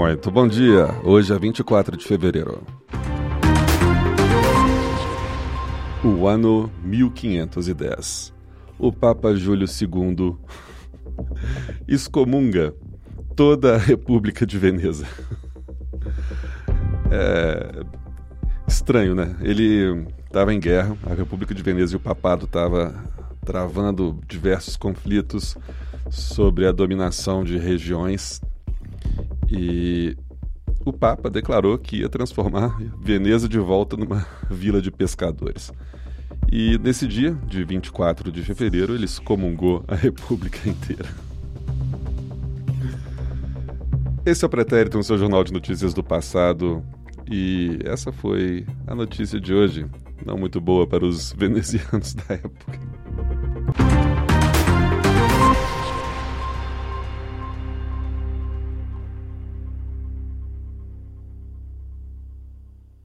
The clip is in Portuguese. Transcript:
Muito bom dia. Hoje é 24 de fevereiro. O ano 1510. O Papa Júlio II excomunga toda a República de Veneza. É estranho, né? Ele estava em guerra, a República de Veneza e o papado estavam travando diversos conflitos sobre a dominação de regiões e o Papa declarou que ia transformar Veneza de volta numa vila de pescadores. E nesse dia, de 24 de fevereiro, ele excomungou a República inteira. Esse é o Pretérito, no seu jornal de notícias do passado. E essa foi a notícia de hoje. Não muito boa para os venezianos da época.